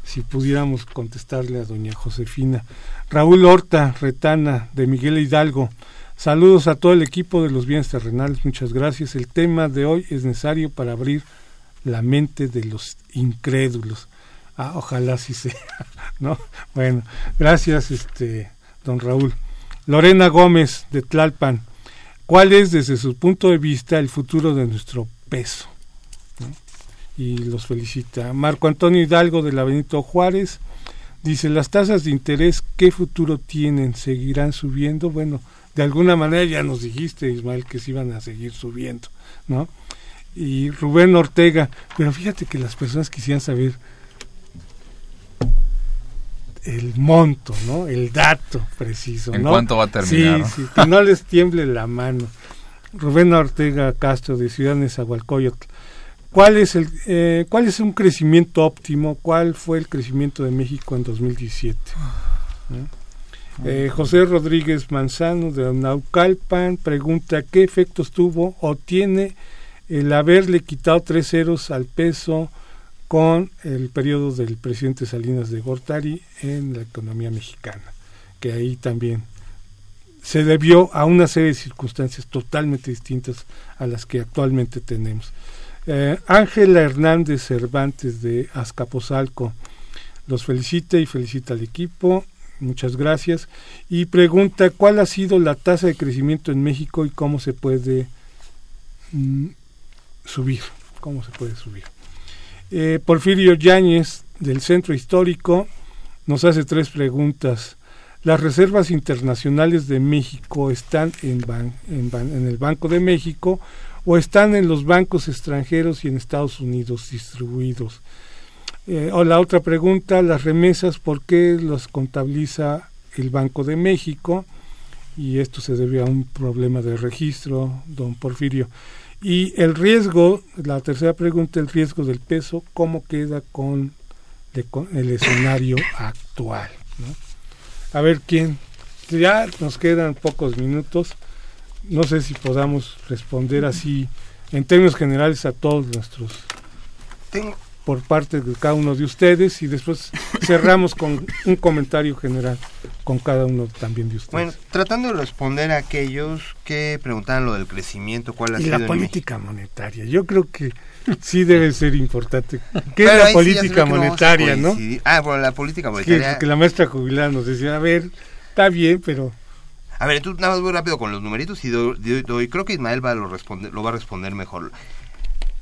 si pudiéramos contestarle a doña Josefina. Raúl Horta, Retana, de Miguel Hidalgo. Saludos a todo el equipo de los bienes terrenales, muchas gracias. El tema de hoy es necesario para abrir la mente de los incrédulos. Ah, ojalá sí sea, ¿no? Bueno, gracias, este, don Raúl. Lorena Gómez, de Tlalpan. ¿Cuál es, desde su punto de vista, el futuro de nuestro peso? Y los felicita. Marco Antonio Hidalgo de la Benito Juárez dice, las tasas de interés, ¿qué futuro tienen? ¿Seguirán subiendo? Bueno, de alguna manera ya nos dijiste, Ismael, que se iban a seguir subiendo, ¿no? Y Rubén Ortega, pero fíjate que las personas quisieran saber el monto, ¿no? El dato preciso, ¿En cuánto va a terminar? Sí, sí, que no les tiemble la mano. Rubén Ortega Castro de Ciudad Nezahualcóyotl ¿Cuál es, el, eh, ¿Cuál es un crecimiento óptimo? ¿Cuál fue el crecimiento de México en 2017? Eh, José Rodríguez Manzano de Naucalpan pregunta qué efectos tuvo o tiene el haberle quitado tres ceros al peso con el periodo del presidente Salinas de Gortari en la economía mexicana, que ahí también se debió a una serie de circunstancias totalmente distintas a las que actualmente tenemos. Eh, Ángela Hernández Cervantes de Azcapotzalco los felicita y felicita al equipo. Muchas gracias. Y pregunta cuál ha sido la tasa de crecimiento en México y cómo se puede mm, subir. ¿Cómo se puede subir? Eh, Porfirio Yáñez del Centro Histórico nos hace tres preguntas. Las reservas internacionales de México están en el Banco de México o están en los bancos extranjeros y en Estados Unidos distribuidos. Eh, o la otra pregunta, las remesas, ¿por qué las contabiliza el Banco de México? Y esto se debe a un problema de registro, don Porfirio. Y el riesgo, la tercera pregunta, el riesgo del peso, ¿cómo queda con, el escenario actual? A ver quién, ya nos quedan pocos minutos no sé si podamos responder así en términos generales a todos nuestros. Tengo, por parte de cada uno de ustedes y después cerramos con un comentario general con cada uno también de ustedes. Bueno, tratando de responder a aquellos que preguntaban lo del crecimiento, cuál ha y sido la política monetaria, yo creo que sí debe ser importante. ¿Qué Pero es la sí política monetaria, no? Ah, bueno, la política Que, monetaria. que la maestra jubilada nos decía, a ver, está bien, pero A ver, tú nada más muy rápido con los numeritos y doy, doy- doy- creo que Ismael va lo, responde- lo va a responder mejor.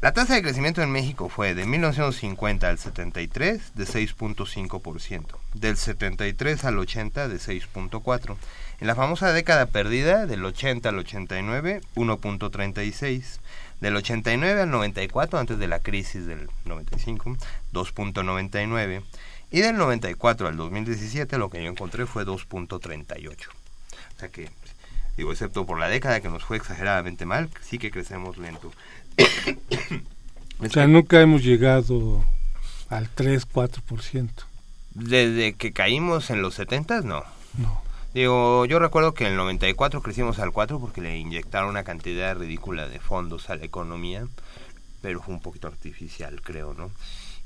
La tasa de crecimiento en México fue de 1950 al 73 de 6.5%, del 73 al 80 de 6.4%, en la famosa década perdida del 80 al 89 1.36%, del 89 al 94 antes de la crisis del 95 2.99% y del 94 al 2017 lo que yo encontré fue 2.38%. Que, digo, excepto por la década que nos fue exageradamente mal, sí que crecemos lento. o sea, nunca hemos llegado al 3, 4%. Desde que caímos en los 70 no. No. Digo, yo recuerdo que en el 94 crecimos al 4 porque le inyectaron una cantidad ridícula de fondos a la economía, pero fue un poquito artificial, creo, ¿no?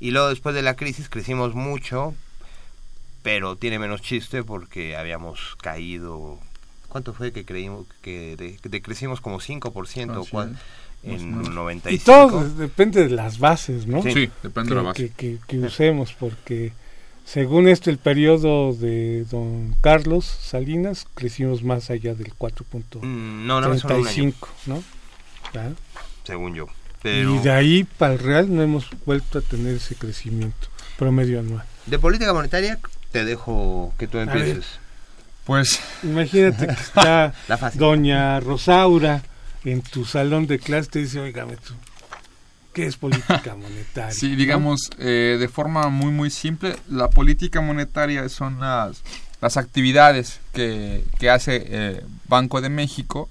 Y luego después de la crisis crecimos mucho, pero tiene menos chiste porque habíamos caído ¿Cuánto fue que creímos que de- que decrecimos como 5% o es. en Más o menos. 95? Y todo depende de las bases, ¿no? Sí. Sí, depende que, de la base. que- que- que usemos, porque según esto, el periodo de don Carlos Salinas, crecimos más allá del 4.35, Mm, no, año, ¿no? ¿Ya? según yo. Pero Y de ahí para el real no hemos vuelto a tener ese crecimiento promedio anual. de política monetaria te dejo que tú ver. empieces. Pues Imagínate que está doña Rosaura en tu salón de clase te dice, oígame tú, ¿qué es política monetaria? Sí, ¿no? digamos, eh, de forma muy, muy simple, la política monetaria son las, las actividades que, que hace eh, Banco de México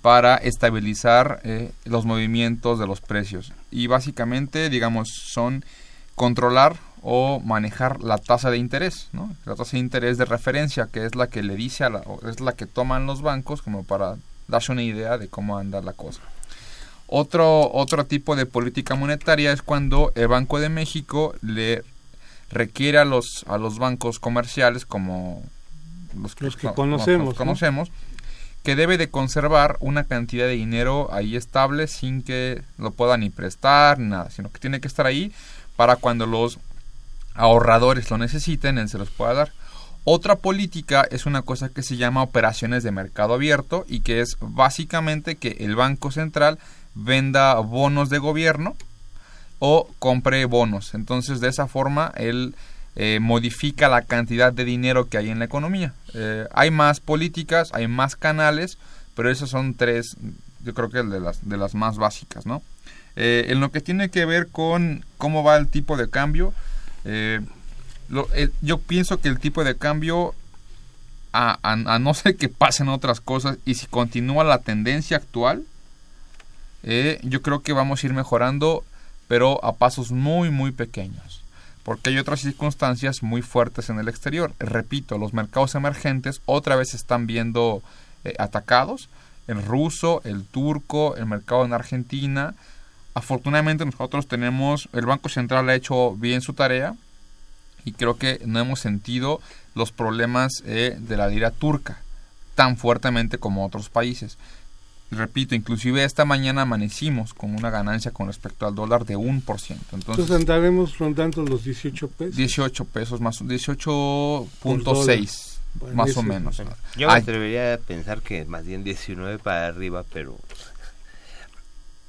para estabilizar eh, los movimientos de los precios. Y básicamente, digamos, son controlar o manejar la tasa de interés, ¿no? La tasa de interés de referencia, que es la que le dice a la, es la que toman los bancos como para darse una idea de cómo anda la cosa. Otro, otro tipo de política monetaria es cuando el Banco de México le requiere a los, a los bancos comerciales como los Los que conocemos, los ¿no? conocemos que debe de conservar una cantidad de dinero ahí estable sin que lo puedan ni prestar ni nada, sino que tiene que estar ahí para cuando los ahorradores lo necesiten, él se los pueda dar. Otra política es una cosa que se llama operaciones de mercado abierto y que es básicamente que el Banco Central venda bonos de gobierno o compre bonos. Entonces de esa forma él eh, modifica la cantidad de dinero que hay en la economía. Eh, hay más políticas, hay más canales, pero esas son tres, yo creo que de las, de las más básicas, ¿no? Eh, en lo que tiene que ver con cómo va el tipo de cambio, eh, yo pienso que el tipo de cambio, a, no ser que pasen otras cosas, y si continúa la tendencia actual, eh, yo creo que vamos a ir mejorando, pero a pasos muy, muy pequeños. Porque hay otras circunstancias muy fuertes en el exterior. Repito, los mercados emergentes otra vez están viendo eh, atacados. El ruso, el turco, el mercado en Argentina. Afortunadamente nosotros tenemos, el Banco Central ha hecho bien su tarea y creo que no hemos sentido los problemas eh, de la lira turca tan fuertemente como otros países. Repito, inclusive esta mañana amanecimos con una ganancia con respecto al dólar de 1%. Entonces, Entonces andaremos rondando los 18 pesos. 18 pesos más, Por 18.6 dólar. Bueno, más o menos. Yo me atrevería a pensar que más bien 19 para arriba, pero...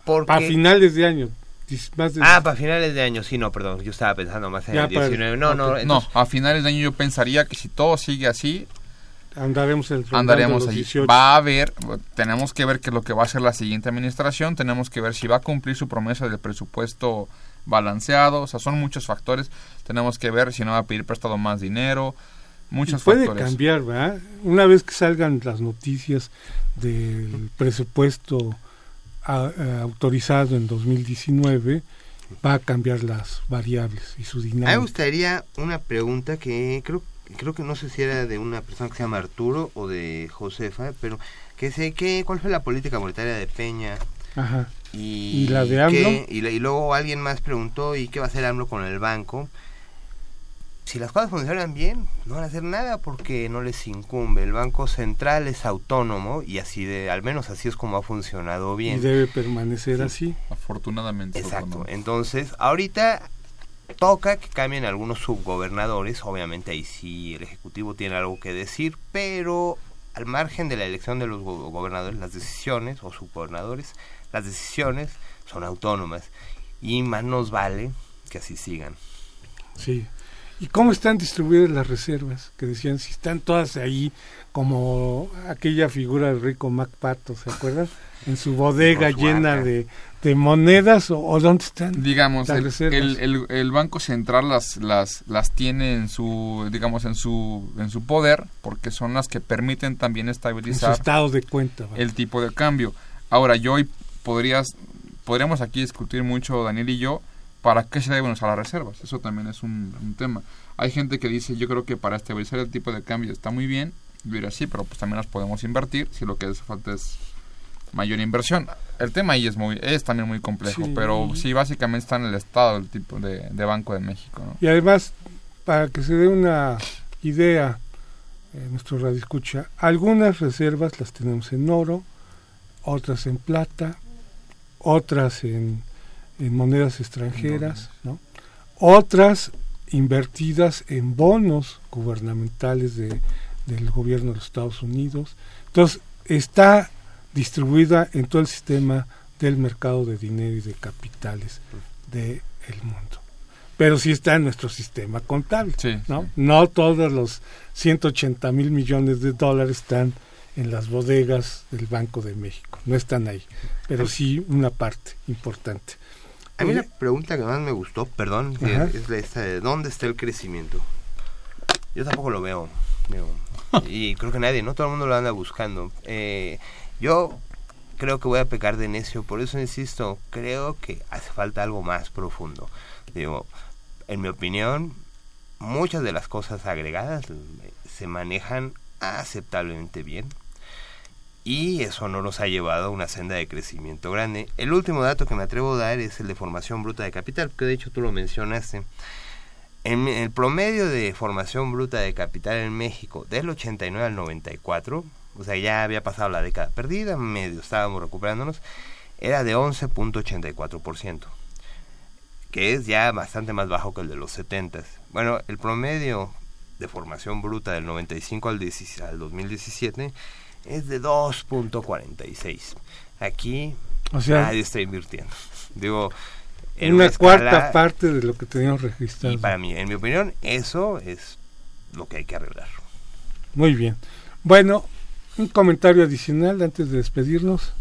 Porque... A finales de año. dis- Más de, Ah, para finales de año, sí, no, perdón, yo estaba pensando más en Ya el para- 19. No, no, ok. no, entonces- a finales de año yo pensaría que si todo sigue así, andaremos el andaremos allí. 18. Va a haber, tenemos que ver qué es lo que va a hacer la siguiente administración, tenemos que ver si va a cumplir su promesa del presupuesto balanceado, o sea, son muchos factores, tenemos que ver si no va a pedir prestado más dinero, Y muchos puede factores. cambiar, ¿verdad? Una vez que salgan las noticias del presupuesto a- a- autorizado en 2019, va a cambiar las variables y su A mí me dinámica. gustaría una pregunta que creo creo que no sé si era de una persona que se llama Arturo o de Josefa, pero que sé que cuál fue la política monetaria de Peña Ajá. Y, ¿Y la de AMLO? qué- y, la- y luego alguien más preguntó, ¿y qué va a hacer AMLO con el banco? Si las cosas funcionan bien, no van a hacer nada porque no les incumbe. El Banco Central es autónomo y así de, al menos así es como ha funcionado bien. Y debe permanecer así. Afortunadamente. Exacto. autónomo. Entonces, ahorita toca que cambien algunos subgobernadores. Obviamente ahí sí el Ejecutivo tiene algo que decir, pero al margen de la elección de los go- gobernadores, las decisiones, o subgobernadores, las decisiones son autónomas. Y más nos vale que así sigan. Sí. ¿Y cómo están distribuidas las reservas? Que decían, si están todas ahí, como aquella figura del rico Mac Pato, ¿se acuerdan? En su bodega llena de, de monedas, o, o dónde están? Digamos, Las el, reservas. el, el- el Banco Central las, las, las tiene en su, digamos, en su, en su poder, porque son las que permiten también En su estabilizar estado de cuenta. el tipo de cambio. Ahora, yo hoy podrías, podríamos aquí discutir mucho, Daniel y yo, para qué se deben usar las reservas. Eso también es un, un tema. Hay gente que dice, yo creo que para estabilizar el tipo de cambio está muy bien, yo diría sí, pero pues también las podemos invertir si lo que hace falta es mayor inversión. El tema ahí es muy es también muy complejo, Sí. pero sí básicamente está en el estado del tipo de, de Banco de México, ¿no? Y además, para que se dé una idea, eh, nuestro radio escucha, algunas reservas las tenemos en oro, otras en plata, otras en, en monedas extranjeras, ¿no? otras invertidas en bonos gubernamentales de, del gobierno de los Estados Unidos. Entonces, está distribuida en todo el sistema del mercado de dinero y de capitales del mundo. Pero sí está en nuestro sistema contable. Sí, ¿no? sí. no todos los 180 mil millones de dólares están en las bodegas del Banco de México. No están ahí. Pero sí una parte importante. A mí la pregunta que más me gustó, perdón, es la esta de ¿dónde está el crecimiento? Yo tampoco lo veo. digo, y creo que nadie, ¿no? Todo el mundo lo anda buscando. Eh, yo creo que voy a pecar de necio, por eso insisto, creo que hace falta algo más profundo. Digo, en mi opinión, muchas de las cosas agregadas se manejan aceptablemente bien y eso no nos ha llevado a una senda de crecimiento grande. El último dato que me atrevo a dar es el de formación bruta de capital, que de hecho tú lo mencionaste. En el promedio de formación bruta de capital en México del 89 al 94, o sea, ya había pasado la década perdida, medio estábamos recuperándonos, era de 11.84%, que es ya bastante más bajo que el de los 70. Bueno, el promedio de formación bruta del 95 al, 10 al 2017 es de 2.46. Aquí O sea, nadie está invirtiendo. Digo, en una, una cuarta parte de lo que teníamos registrado. y para mí, en mi opinión, eso es lo que hay que arreglar. Muy bien. Bueno, un comentario adicional antes de despedirnos.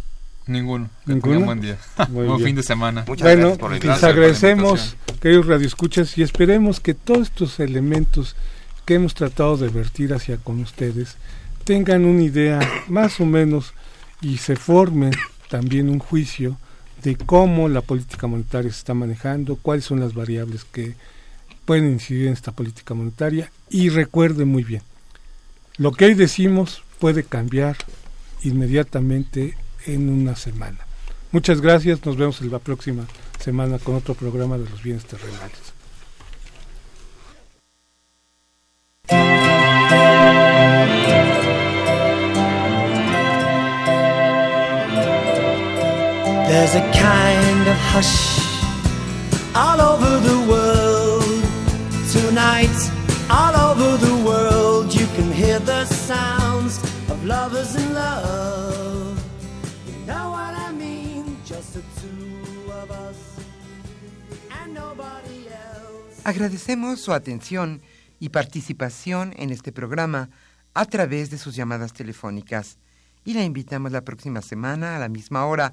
Ninguno. ¿Ninguno? tengan buen día. Muy buen bien. fin de semana. Muchas bueno, gracias por les agradecemos, queridos radioescuchas, y esperemos que todos estos elementos que hemos tratado de vertir hacia con ustedes tengan una idea más o menos y se forme también un juicio de cómo la política monetaria se está manejando, cuáles son las variables que pueden incidir en esta política monetaria y recuerden muy bien, lo que hoy decimos puede cambiar inmediatamente en una semana. Muchas gracias, nos vemos la próxima semana con otro programa de los bienes terrenales. There's a kind of hush all over the world. Tonight, all over the world, you can hear the sounds of lovers in love. You know what I mean? Just the two of us and nobody else. Agradecemos su atención y participación en este programa a través de sus llamadas telefónicas y la invitamos la próxima semana a la misma hora